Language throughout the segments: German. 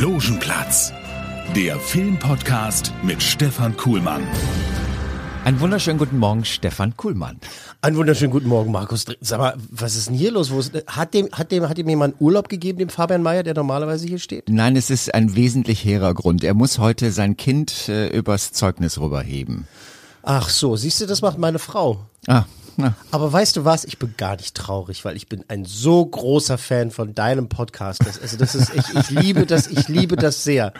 Logenplatz, der Filmpodcast mit Stefan Kuhlmann. Einen wunderschönen guten Morgen, Stefan Kuhlmann. Einen wunderschönen guten Morgen, Markus. Sag mal, was ist denn hier los? Ist, hat, dem, hat, dem, hat dem jemand Urlaub gegeben, dem Fabian Mayer, der normalerweise hier steht? Nein, es ist ein wesentlich hehrer Grund. Er muss heute sein Kind äh, übers Zeugnis rüberheben. Ach so, siehst du, das macht meine Frau. Ah, na. Aber weißt du was? Ich bin gar nicht traurig, weil ich bin ein so großer Fan von deinem Podcast. Das, also das ist, ich, ich liebe das, ich liebe das sehr.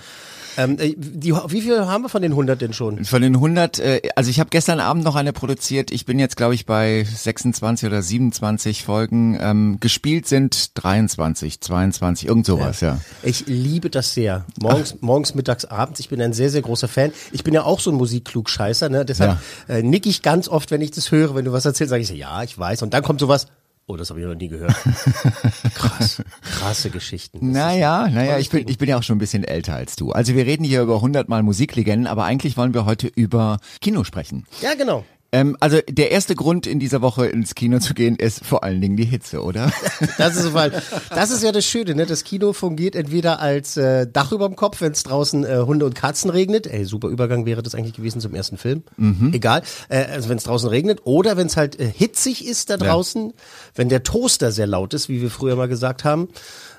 Ähm, äh, die, wie viel haben wir von den 100 denn schon? Von den 100, äh, also ich habe gestern Abend noch eine produziert. Ich bin jetzt, glaube ich, bei 26 oder 27 Folgen. Ähm, gespielt sind 23, 22, irgend sowas, ja. Ich liebe das sehr. Morgens, morgens, mittags, abends. Ich bin ein sehr, sehr großer Fan. Ich bin ja auch so ein Musikklugscheißer, ne? Deshalb äh, nick ich ganz oft, wenn ich das höre, wenn du was erzählst, sage ich so, ja, ich weiß. Und dann kommt sowas. Oh, das habe ich noch nie gehört. Krass, krasse Geschichten. Naja, naja, ich bin, ich bin ja auch schon ein bisschen älter als du. Also wir reden hier über 100 Mal Musiklegenden, aber eigentlich wollen wir heute über Kino sprechen. Ja, genau. Ähm, also der erste Grund in dieser Woche ins Kino zu gehen ist vor allen Dingen die Hitze, oder? Das ist, weil, das ist ja das Schöne, ne? Das Kino fungiert entweder als äh, Dach überm Kopf, wenn es draußen äh, Hunde und Katzen regnet. Ey, super Übergang wäre das eigentlich gewesen zum ersten Film. Egal. Äh, also wenn es draußen regnet. Oder wenn es halt äh, hitzig ist da draußen, wenn der Toaster sehr laut ist, wie wir früher mal gesagt haben.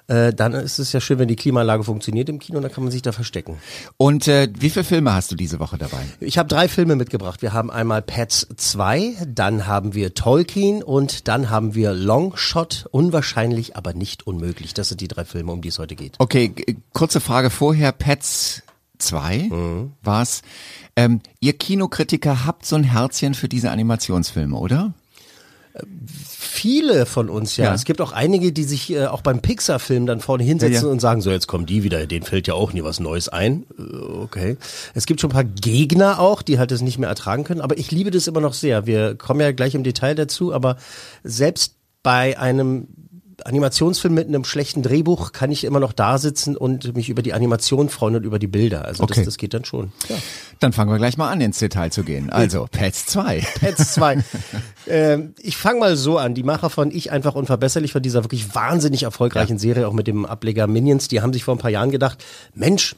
Äh, dann ist es ja schön, wenn die Klimaanlage funktioniert im Kino, dann kann man sich da verstecken. Und äh, wie viele Filme hast du diese Woche dabei? Ich habe drei Filme mitgebracht. Wir haben einmal Pets 2, dann haben wir Tolkien und dann haben wir Longshot, unwahrscheinlich, aber nicht unmöglich. Das sind die drei Filme, um die es heute geht. Okay, kurze Frage vorher. Pets 2 war's. Ähm, ihr Kinokritiker habt so ein Herzchen für diese Animationsfilme, oder? Viele von uns, ja. Ja. Es gibt auch einige, die sich äh, auch beim Pixar-Film dann vorne hinsetzen Ja, ja. und sagen, so jetzt kommen die wieder, denen fällt ja auch nie was Neues ein. Äh, Okay. Es gibt schon ein paar Gegner auch, die halt das nicht mehr ertragen können, aber ich liebe das immer noch sehr. Wir kommen ja gleich im Detail dazu, aber selbst bei einem Animationsfilm mit einem schlechten Drehbuch kann ich immer noch da sitzen und mich über die Animation freuen und über die Bilder. Also Okay. das, das geht dann schon. Ja. Dann fangen wir gleich mal an, ins Detail zu gehen. Also, Pets 2. Pets 2. ähm, ich fange mal so an. Die Macher von Ich einfach unverbesserlich, von dieser wirklich wahnsinnig erfolgreichen Serie, auch mit dem Ableger Minions, die haben sich vor ein paar Jahren gedacht, Mensch,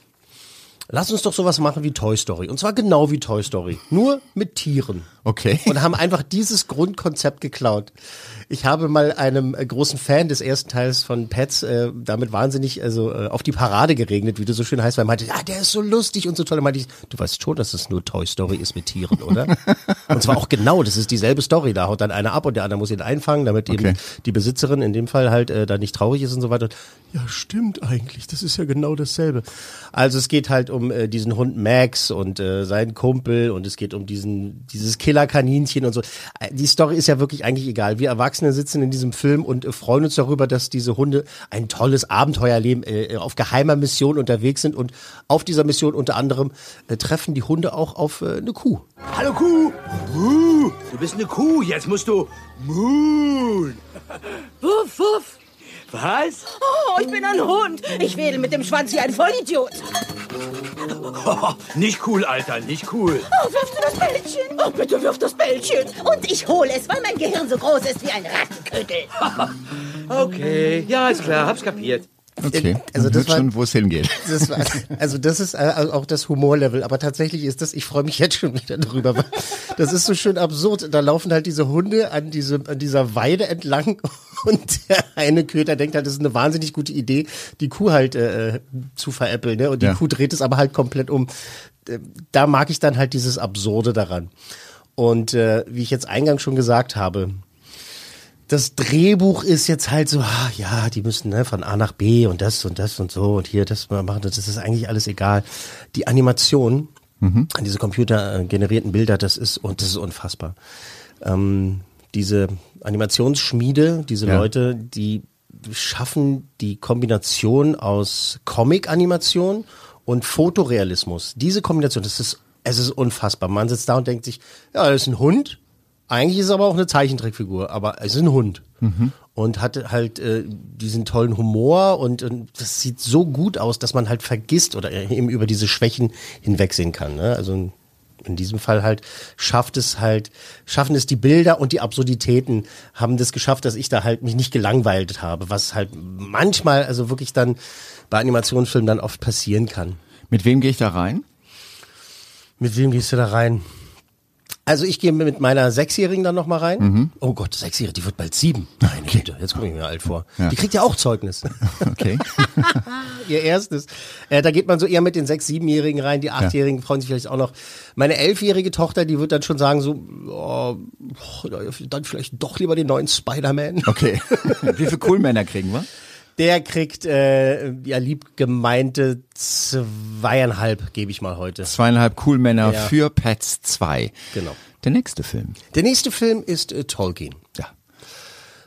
lass uns doch sowas machen wie Toy Story. Und zwar genau wie Toy Story. Nur mit Tieren. Okay. Und haben einfach dieses Grundkonzept geklaut. Ich habe mal einem äh, großen Fan des ersten Teils von Pets äh, damit wahnsinnig also äh, auf die Parade geregnet, wie du so schön heißt, weil er meinte, ja, der ist so lustig und so toll. Da meinte ich, du weißt schon, dass es nur Toy Story ist mit Tieren, oder? und zwar auch genau, das ist dieselbe Story. Da haut dann einer ab und der andere muss ihn einfangen, damit eben Okay. die Besitzerin in dem Fall halt äh, da nicht traurig ist und so weiter. Ja, stimmt eigentlich. Das ist ja genau dasselbe. Also es geht halt um äh, diesen Hund Max und äh, seinen Kumpel und es geht um diesen dieses Killerkaninchen und so. Äh, Die Story ist ja wirklich eigentlich egal. Wir Erwachsene sitzen in diesem Film und äh, freuen uns darüber, dass diese Hunde ein tolles Abenteuerleben äh, auf geheimer Mission unterwegs sind und auf dieser Mission unter anderem äh, treffen die Hunde auch auf äh, eine Kuh. Hallo Kuh! Muh. Du bist eine Kuh, jetzt musst du Moon. Wuff, wuff. Was? Oh, ich bin ein Hund. Ich wedel mit dem Schwanz wie ein Vollidiot. Oh, nicht cool, Alter, nicht cool. Oh, wirfst du das Bällchen? Oh, bitte wirf das Bällchen. Und ich hole es, weil mein Gehirn so groß ist wie ein Rattenköttel. Okay, ja, ist klar, hab's kapiert. Okay. Also Man das war- schon, wo es hingeht. Das war, also das ist äh, auch das Humorlevel, aber tatsächlich ist das, ich freue mich jetzt schon wieder darüber, weil das ist so schön absurd. Da laufen halt diese Hunde an, diese, an dieser Weide entlang und der eine Köter denkt halt, das ist eine wahnsinnig gute Idee, die Kuh halt äh, zu veräppeln. Ne? Und die Ja. Kuh dreht es aber halt komplett um. Äh, Da mag ich dann halt dieses Absurde daran. Und äh, wie ich jetzt eingangs schon gesagt habe, das Drehbuch ist jetzt halt so, ah, ja, die müssen ne, von A nach B und das und das und so und hier das machen, das ist eigentlich alles egal. Die Animation, diese computergenerierten Bilder, das ist und das ist unfassbar. Ähm, diese Animationsschmiede, diese Ja. Leute, die schaffen die Kombination aus Comic-Animation und Fotorealismus. Diese Kombination, das ist, es ist unfassbar. Man sitzt da und denkt sich, ja, das ist ein Hund. Eigentlich ist es aber auch eine Zeichentrickfigur, aber es ist ein Hund. Und hat halt äh, diesen tollen Humor und, und das sieht so gut aus, dass man halt vergisst oder eben über diese Schwächen hinwegsehen kann. Ne? Also in diesem Fall halt schafft es halt, schaffen es die Bilder und die Absurditäten haben das geschafft, dass ich da halt mich nicht gelangweilt habe, was halt manchmal, also wirklich dann bei Animationsfilmen dann oft passieren kann. Mit wem gehe ich da rein? Mit wem gehst du da rein? Also ich gehe mit meiner Sechsjährigen dann nochmal rein. Oh Gott, Sechsjährige, die wird bald sieben. Meine Güte, jetzt komme ich mir alt vor. Die kriegt ja auch Zeugnis. Okay. Ihr erstes. Äh, da geht man so eher mit den sechs, siebenjährigen rein. Die achtjährigen freuen sich vielleicht auch noch. Meine elfjährige Tochter, die wird dann schon sagen so, oh, dann vielleicht doch lieber den neuen Spider-Man. Okay. Wie viele Coolmänner kriegen wir? Der kriegt äh, ja lieb gemeinte zweieinhalb, gebe ich mal heute. Zweieinhalb Coolmänner Ja. für Pets 2. Genau. Der nächste Film. Der nächste Film ist äh, Tolkien. Ja.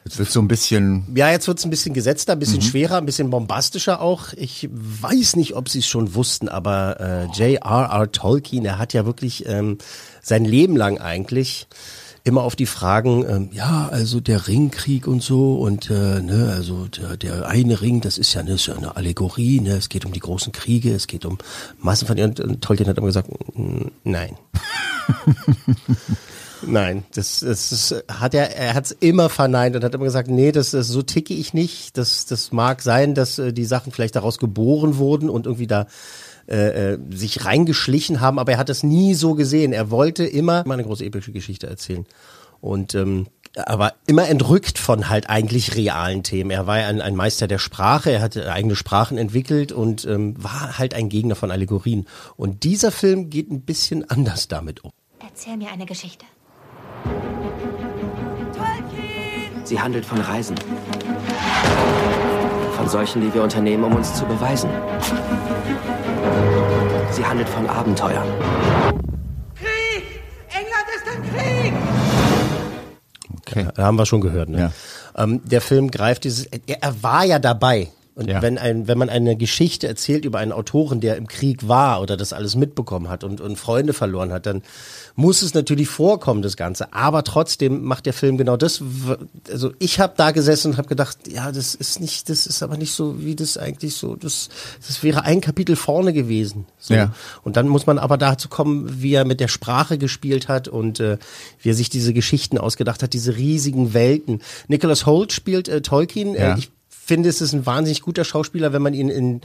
Jetzt wird so ein bisschen. Ja, jetzt wird's ein bisschen gesetzter, ein bisschen schwerer, ein bisschen bombastischer auch. Ich weiß nicht, ob Sie es schon wussten, aber äh, J.R.R. Tolkien, er hat ja wirklich ähm, sein Leben lang eigentlich immer auf die Fragen, ähm, ja, also der Ringkrieg und so und äh, ne, also der, der eine Ring, das ist ja, ne, ist ja eine Allegorie, ne, es geht um die großen Kriege, es geht um Massenvernichtung. Und Tolkien hat immer gesagt, "Mm, nein. Nein, das, das ist, hat er, er hat es immer verneint und hat immer gesagt, nee, das, das so ticke ich nicht. Das, das mag sein, dass äh, die Sachen vielleicht daraus geboren wurden und irgendwie da äh, äh, sich reingeschlichen haben, aber er hat das nie so gesehen. Er wollte immer mal eine große epische Geschichte erzählen. Und ähm, aber immer entrückt von halt eigentlich realen Themen. Er war ja ein, ein Meister der Sprache, er hatte eigene Sprachen entwickelt und ähm, war halt ein Gegner von Allegorien. Und dieser Film geht ein bisschen anders damit um. Erzähl mir eine Geschichte. Sie handelt von Reisen. Von solchen, die wir unternehmen, um uns zu beweisen. Sie handelt von Abenteuer. Krieg! England ist im Krieg! Okay. Da haben wir schon gehört. Ne? Ja. Ähm, der Film greift dieses. Er, er war ja dabei. Und Ja. wenn ein, wenn man eine Geschichte erzählt über einen Autoren, der im Krieg war oder das alles mitbekommen hat und, und Freunde verloren hat, dann muss es natürlich vorkommen, das Ganze. Aber trotzdem macht der Film genau das. Also ich habe da gesessen und habe gedacht, ja, das ist nicht, das ist aber nicht so, wie das eigentlich so. Das, das wäre ein Kapitel vorne gewesen. So. Ja. Und dann muss man aber dazu kommen, wie er mit der Sprache gespielt hat und äh, wie er sich diese Geschichten ausgedacht hat, diese riesigen Welten. Nicholas Holt spielt äh, Tolkien. Ja. Äh, ich finde, es ist ein wahnsinnig guter Schauspieler, wenn man ihn in,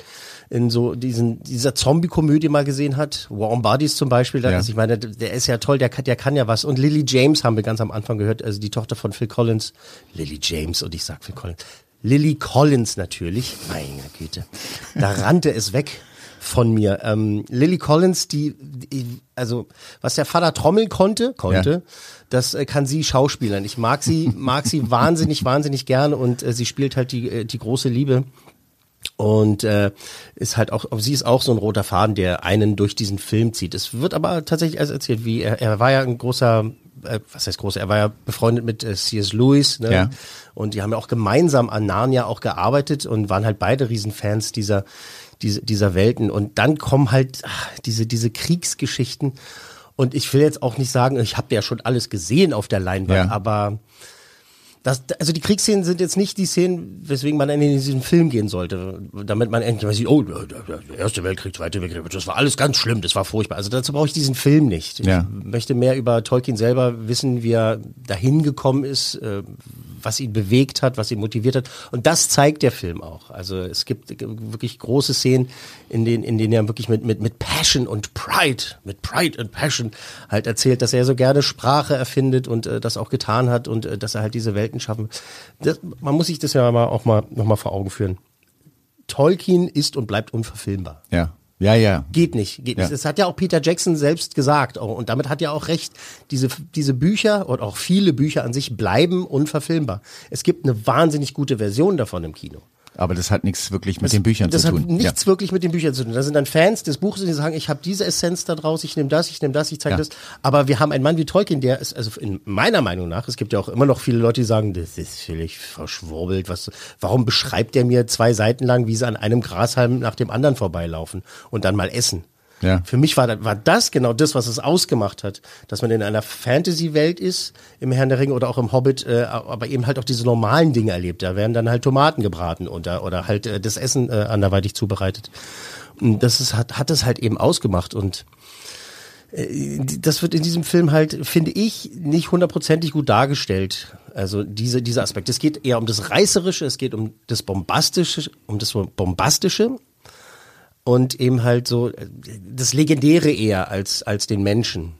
in so diesen, dieser Zombie-Komödie mal gesehen hat. Warm Bodies zum Beispiel. Da Ja. ist, ich meine, der ist ja toll, der kann, der kann ja was. Und Lily James haben wir ganz am Anfang gehört, also die Tochter von Phil Collins. Lily James und ich sag Phil Collins. Lily Collins natürlich. Meine Güte. Da rannte es weg von mir. Ähm, Lily Collins, die, die, also was der Vater trommeln konnte, konnte, Ja. das äh, kann sie schauspielern. Ich mag sie, mag sie wahnsinnig, wahnsinnig gern und äh, sie spielt halt die, äh, die große Liebe. Und äh, ist halt auch, sie ist auch so ein roter Faden, der einen durch diesen Film zieht. Es wird aber tatsächlich erst erzählt, wie er, er war ja ein großer, äh, was heißt großer, er war ja befreundet mit äh, C.S. Lewis, ne? Ja. Und die haben ja auch gemeinsam an Narnia auch gearbeitet und waren halt beide Riesenfans dieser, dieser, dieser Welten. Und dann kommen halt ach, diese, diese Kriegsgeschichten. Und ich will jetzt auch nicht sagen, ich habe ja schon alles gesehen auf der Leinwand, Ja. aber das, also die Kriegsszenen sind jetzt nicht die Szenen, weswegen man in diesen Film gehen sollte, damit man endlich mal sieht, oh, der, der, Erste Weltkrieg, Zweite Weltkrieg, das war alles ganz schlimm, das war furchtbar. Also dazu brauche ich diesen Film nicht. Ja. Ich möchte mehr über Tolkien selber wissen, wie er dahin gekommen ist, äh, was ihn bewegt hat, was ihn motiviert hat. Und das zeigt der Film auch. Also es gibt wirklich große Szenen, in denen, in denen er wirklich mit, mit, mit Passion und Pride, mit Pride and Passion halt erzählt, dass er so gerne Sprache erfindet und äh, das auch getan hat und äh, dass er halt diese Welten schaffen. Das, man muss sich das ja mal auch mal noch mal vor Augen führen. Tolkien ist und bleibt unverfilmbar. Ja. Ja, ja. Geht nicht, geht Ja. nicht. Das hat ja auch Peter Jackson selbst gesagt. auch. Und damit hat er auch recht. Diese, diese Bücher und auch viele Bücher an sich bleiben unverfilmbar. Es gibt eine wahnsinnig gute Version davon im Kino. Aber das hat nichts wirklich mit den Büchern das zu tun. hat nichts wirklich mit den Büchern zu tun. Da sind dann Fans des Buches, die sagen, ich habe diese Essenz da draus, ich nehme das, ich nehme das, ich zeige Ja. das. Aber wir haben einen Mann wie Tolkien, der ist, also in meiner Meinung nach, es gibt ja auch immer noch viele Leute, die sagen, das ist völlig verschwurbelt. Was, warum beschreibt der mir zwei Seiten lang, wie sie an einem Grashalm nach dem anderen vorbeilaufen und dann mal essen? Ja. Für mich war, das- war das genau das, was es ausgemacht hat, dass man in einer Fantasy-Welt ist, im Herrn der Ringe oder auch im Hobbit, äh, aber eben halt auch diese normalen Dinge erlebt. Da werden dann halt Tomaten gebraten oder, oder halt äh, das Essen äh, anderweitig zubereitet. Und das ist, hat, hat es halt eben ausgemacht und äh, das wird in diesem Film halt, finde ich, nicht hundertprozentig gut dargestellt. Also diese, dieser Aspekt. Es geht eher um das Reißerische, es geht um das Bombastische, um das Bombastische und eben halt so das Legendäre eher als, als den Menschen.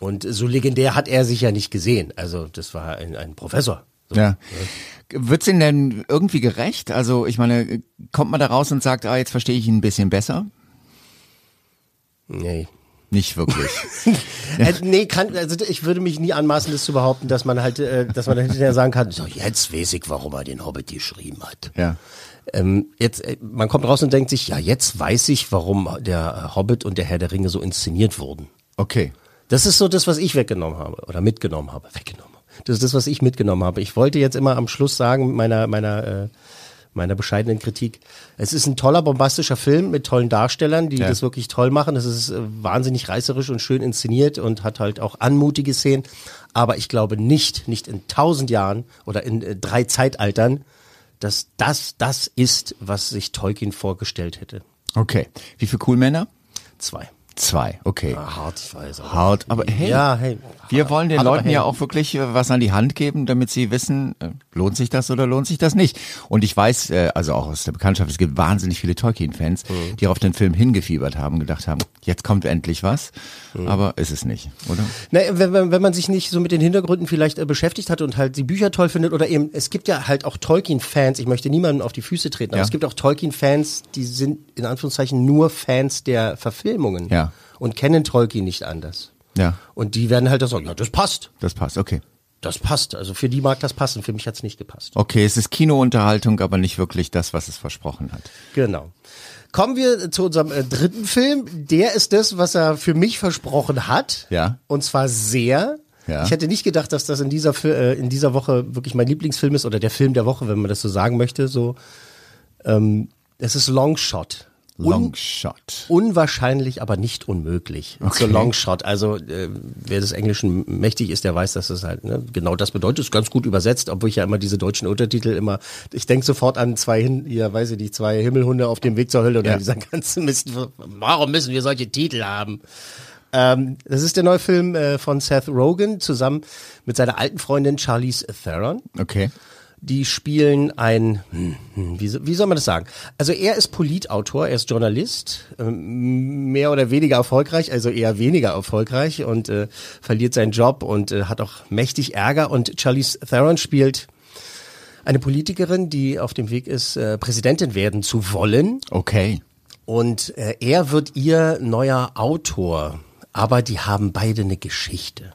Und so legendär hat er sich ja nicht gesehen. Also das war ein, ein Professor. Ja. Wird's Ihnen denn irgendwie gerecht? Also ich meine, kommt man da raus und sagt, ah, jetzt verstehe ich ihn ein bisschen besser? Nee. Nicht wirklich. Äh, nee, kann, also ich würde mich nie anmaßen, das zu behaupten, dass man halt, äh, dass man hinterher sagen kann, so jetzt weiß ich, warum er den Hobbit geschrieben hat. ja. Ähm, jetzt, äh, man kommt raus und denkt sich, ja, jetzt weiß ich, warum der Hobbit und der Herr der Ringe so inszeniert wurden. Okay. Das ist so das, was ich weggenommen habe oder mitgenommen habe. Weggenommen. Das ist das, was ich mitgenommen habe. Ich wollte jetzt immer am Schluss sagen, mit meiner, meiner, äh, meiner bescheidenen Kritik, es ist ein toller, bombastischer Film mit tollen Darstellern, die Ja. das wirklich toll machen. Es ist äh, wahnsinnig reißerisch und schön inszeniert und hat halt auch anmutige Szenen. Aber ich glaube nicht, nicht in tausend Jahren oder in äh, drei Zeitaltern, dass das das ist, was sich Tolkien vorgestellt hätte. Okay. Wie viele Coolmänner? Zwei. Zwei. Okay. Ah, hart, ich weiß. Aber Hart, aber hey. Ja, hey. Wir wollen den Leuten hey. ja auch wirklich äh, was an die Hand geben, damit sie wissen, äh, lohnt sich das oder lohnt sich das nicht. Und ich weiß, äh, also auch aus der Bekanntschaft, es gibt wahnsinnig viele Tolkien-Fans, Mhm. die auf den Film hingefiebert haben, gedacht haben, jetzt kommt endlich was, Mhm. aber ist es nicht, oder? Na, wenn, wenn, wenn man sich nicht so mit den Hintergründen vielleicht äh, beschäftigt hat und halt die Bücher toll findet oder eben, es gibt ja halt auch Tolkien-Fans, ich möchte niemandem auf die Füße treten, aber Ja. es gibt auch Tolkien-Fans, die sind in Anführungszeichen nur Fans der Verfilmungen Ja. Und kennen Tolkien nicht anders. Ja, Und die werden halt das sagen, ja, das passt. das passt, okay. Das passt. Also für die mag das passen, für mich hat's nicht gepasst. Okay, es ist Kinounterhaltung, aber nicht wirklich das, was es versprochen hat. Genau. Kommen wir zu unserem äh, dritten Film. Der ist das, was er für mich versprochen hat. Ja. Und zwar sehr. Ja. Ich hätte nicht gedacht, dass das in dieser, äh, in dieser Woche wirklich mein Lieblingsfilm ist oder der Film der Woche, wenn man das so sagen möchte. So, ähm, es ist Longshot. Long Shot. Unwahrscheinlich, aber nicht unmöglich. Okay. So Longshot. Also äh, wer des Englischen mächtig ist, der weiß, dass das halt ne, genau das bedeutet. Ist ganz gut übersetzt, obwohl ich ja immer diese deutschen Untertitel immer. Ich denke sofort an zwei hin, ja, weiß ich nicht, zwei Himmelhunde auf dem Weg zur Hölle oder Ja. dieser ganzen Mist. Warum müssen wir solche Titel haben? Ähm, das ist der neue Film äh, von Seth Rogen zusammen mit seiner alten Freundin Charlize Theron Okay. Die spielen ein, hm, hm, wie, wie soll man das sagen? Also er ist Politautor, er ist Journalist, ähm, mehr oder weniger erfolgreich, also eher weniger erfolgreich und äh, verliert seinen Job und äh, hat auch mächtig Ärger und Charlize Theron spielt eine Politikerin, die auf dem Weg ist, äh, Präsidentin werden zu wollen Okay. und äh, er wird ihr neuer Autor, aber die haben beide eine Geschichte.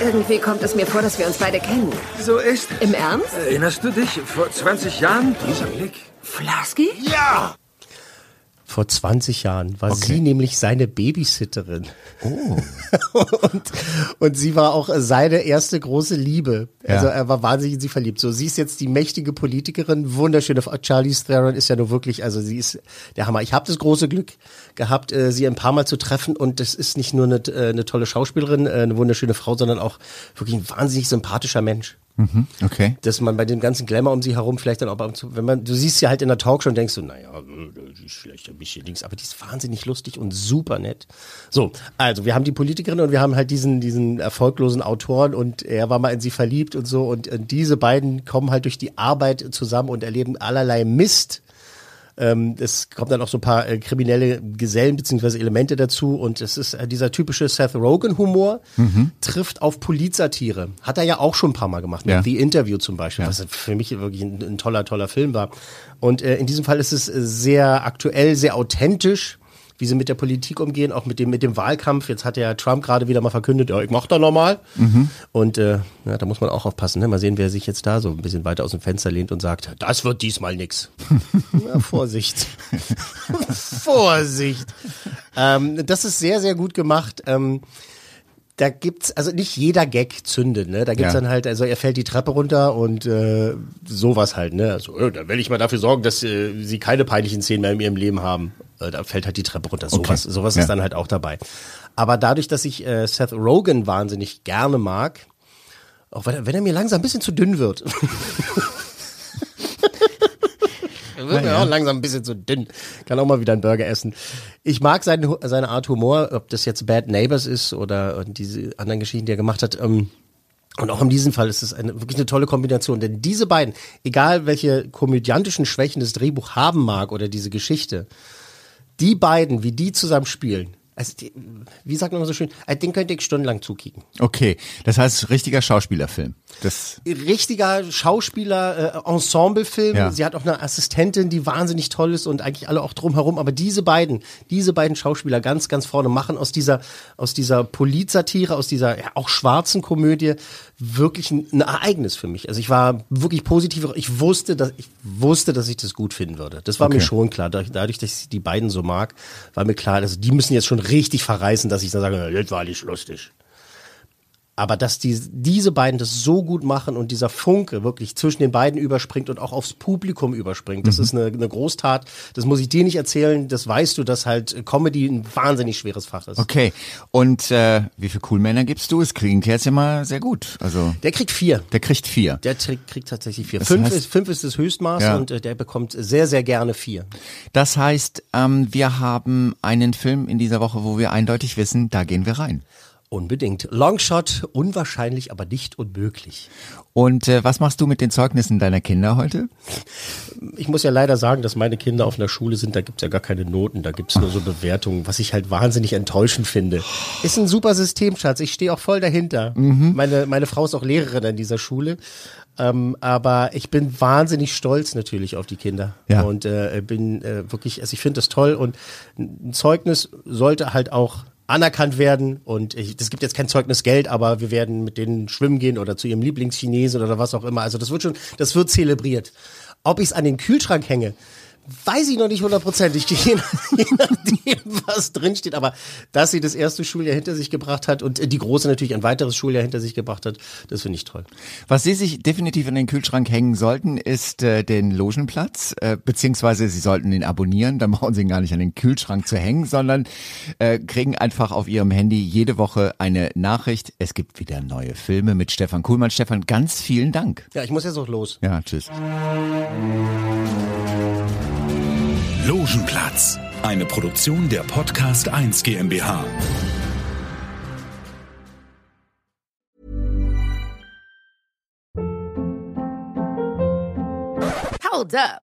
Irgendwie kommt es mir vor, dass wir uns beide kennen. So ist es. Im Ernst? Erinnerst du dich? Vor 20 Jahren? Dieser Blick. Flasky? Ja! Vor 20 Jahren war sie nämlich seine Babysitterin. Oh. und, und sie war auch seine erste große Liebe. Also Ja. er war wahnsinnig in sie verliebt. So, sie ist jetzt die mächtige Politikerin, wunderschöne Frau. Charlize Theron ist ja nur wirklich, also sie ist der Hammer. Ich habe das große Glück gehabt, äh, sie ein paar Mal zu treffen und das ist nicht nur eine, äh, eine tolle Schauspielerin, äh, eine wunderschöne Frau, sondern auch wirklich ein wahnsinnig sympathischer Mensch Mhm. Okay. dass man bei dem ganzen Glamour um sie herum vielleicht dann auch, und wenn man, du siehst sie halt in der Talkshow und denkst so, naja, äh, vielleicht ein bisschen links, aber die ist wahnsinnig lustig und super nett. So, also wir haben die Politikerin und wir haben halt diesen, diesen erfolglosen Autoren und er war mal in sie verliebt und so und, äh, diese beiden kommen halt durch die Arbeit zusammen und erleben allerlei Mist. Ähm, es kommen dann auch so ein paar äh, kriminelle Gesellen beziehungsweise Elemente dazu und es ist äh, dieser typische Seth Rogen Humor trifft auf Polizsatire. Hat er ja auch schon ein paar Mal gemacht, mit Ja. The Interview zum Beispiel, was für mich wirklich ein, ein toller, toller Film war. Und äh, in diesem Fall ist es äh, sehr aktuell, sehr authentisch. Wie sie mit der Politik umgehen, auch mit dem, mit dem Wahlkampf. Jetzt hat ja Trump gerade wieder mal verkündet, ja, ich mach da nochmal. Und äh, ja, da muss man auch aufpassen. Ne? Mal sehen, wer sich jetzt da so ein bisschen weiter aus dem Fenster lehnt und sagt, das wird diesmal nix. Na, Vorsicht. Vorsicht. Ähm, das ist sehr, sehr gut gemacht. Ähm, da gibt's, also nicht jeder Gag zündet, ne? Da gibt's Ja. dann halt, also er fällt die Treppe runter und äh, sowas halt, ne? Also, äh, dann will ich mal dafür sorgen, dass äh, sie keine peinlichen Szenen mehr in ihrem Leben haben. Äh, da fällt halt die Treppe runter. Sowas, Okay. sowas Ja. ist dann halt auch dabei. Aber dadurch, dass ich äh, Seth Rogen wahnsinnig gerne mag, auch wenn er, wenn er mir langsam ein bisschen zu dünn wird. Er wird mir auch langsam ein bisschen zu dünn. Kann auch mal wieder einen Burger essen. Ich mag seine, seine Art Humor, ob das jetzt Bad Neighbors ist oder diese anderen Geschichten, die er gemacht hat. Ähm, und auch in diesem Fall ist es eine, wirklich eine tolle Kombination. Denn diese beiden, egal welche komödiantischen Schwächen das Drehbuch haben mag oder diese Geschichte, die beiden, wie die zusammen spielen, also die, wie sagt man so schön, äh, den könnte ich stundenlang zukicken. Okay, das heißt richtiger Schauspielerfilm. Das richtiger Schauspieler, äh, Ensemblefilm. Ja. Sie hat auch eine Assistentin, die wahnsinnig toll ist und eigentlich alle auch drumherum. Aber diese beiden, diese beiden Schauspieler ganz, ganz vorne machen aus dieser, aus dieser Politsatire, aus dieser ja, auch schwarzen Komödie wirklich ein, ein Ereignis für mich. Also ich war wirklich positiv. Ich wusste, dass ich wusste, dass ich das gut finden würde. Das war mir Okay. schon klar. Dadurch, dadurch, dass ich die beiden so mag, war mir klar, also die müssen jetzt schon richtig verreißen, dass ich dann sage, "Ja, das war nicht lustig. Aber dass die, diese beiden das so gut machen und dieser Funke wirklich zwischen den beiden überspringt und auch aufs Publikum überspringt, das ist eine, eine Großtat. Das muss ich dir nicht erzählen. Das weißt du, dass halt Comedy ein wahnsinnig schweres Fach ist. okay. Und äh, wie viele Coolmänner gibst du? Es klingt jetzt immer sehr gut. Also Der kriegt vier. der kriegt vier. Der kriegt, kriegt tatsächlich vier. Das Fünf heißt- ist, fünf ist das Höchstmaß Ja. und äh, der bekommt sehr, sehr gerne vier. Das heißt, ähm, wir haben einen Film in dieser Woche, wo wir eindeutig wissen, da gehen wir rein. Unbedingt. Longshot, unwahrscheinlich, aber nicht unmöglich. Und äh, was machst du mit den Zeugnissen deiner Kinder heute? Ich muss ja leider sagen, dass meine Kinder auf einer Schule sind, da gibt's ja gar keine Noten, da gibt's nur so Bewertungen, was ich halt wahnsinnig enttäuschend finde. Ist ein super System, Schatz, ich stehe auch voll dahinter. Meine, meine Frau ist auch Lehrerin an dieser Schule. Ähm, aber ich bin wahnsinnig stolz natürlich auf die Kinder. Ja. Und äh, bin äh, wirklich, also ich finde das toll und ein Zeugnis sollte halt auch anerkannt werden und das gibt jetzt kein Zeugnis Geld, aber wir werden mit denen schwimmen gehen oder zu ihrem Lieblingschinesen oder was auch immer. Also das wird schon, das wird zelebriert. Ob ich es an den Kühlschrank hänge, weiß ich noch nicht hundertprozentig, je, nach- je nachdem, was drinsteht. Aber dass sie das erste Schuljahr hinter sich gebracht hat und die Große natürlich ein weiteres Schuljahr hinter sich gebracht hat, das finde ich toll. Was Sie sich definitiv in den Kühlschrank hängen sollten, ist äh, den Logenplatz, äh, beziehungsweise Sie sollten ihn abonnieren, dann brauchen Sie ihn gar nicht an den Kühlschrank zu hängen, sondern äh, kriegen einfach auf Ihrem Handy jede Woche eine Nachricht. Es gibt wieder neue Filme mit Stefan Kuhlmann. Stefan, ganz vielen Dank. Ja, ich muss jetzt auch los. Ja, tschüss. Logenplatz, eine Produktion der Podcast 1 GmbH. Hold up.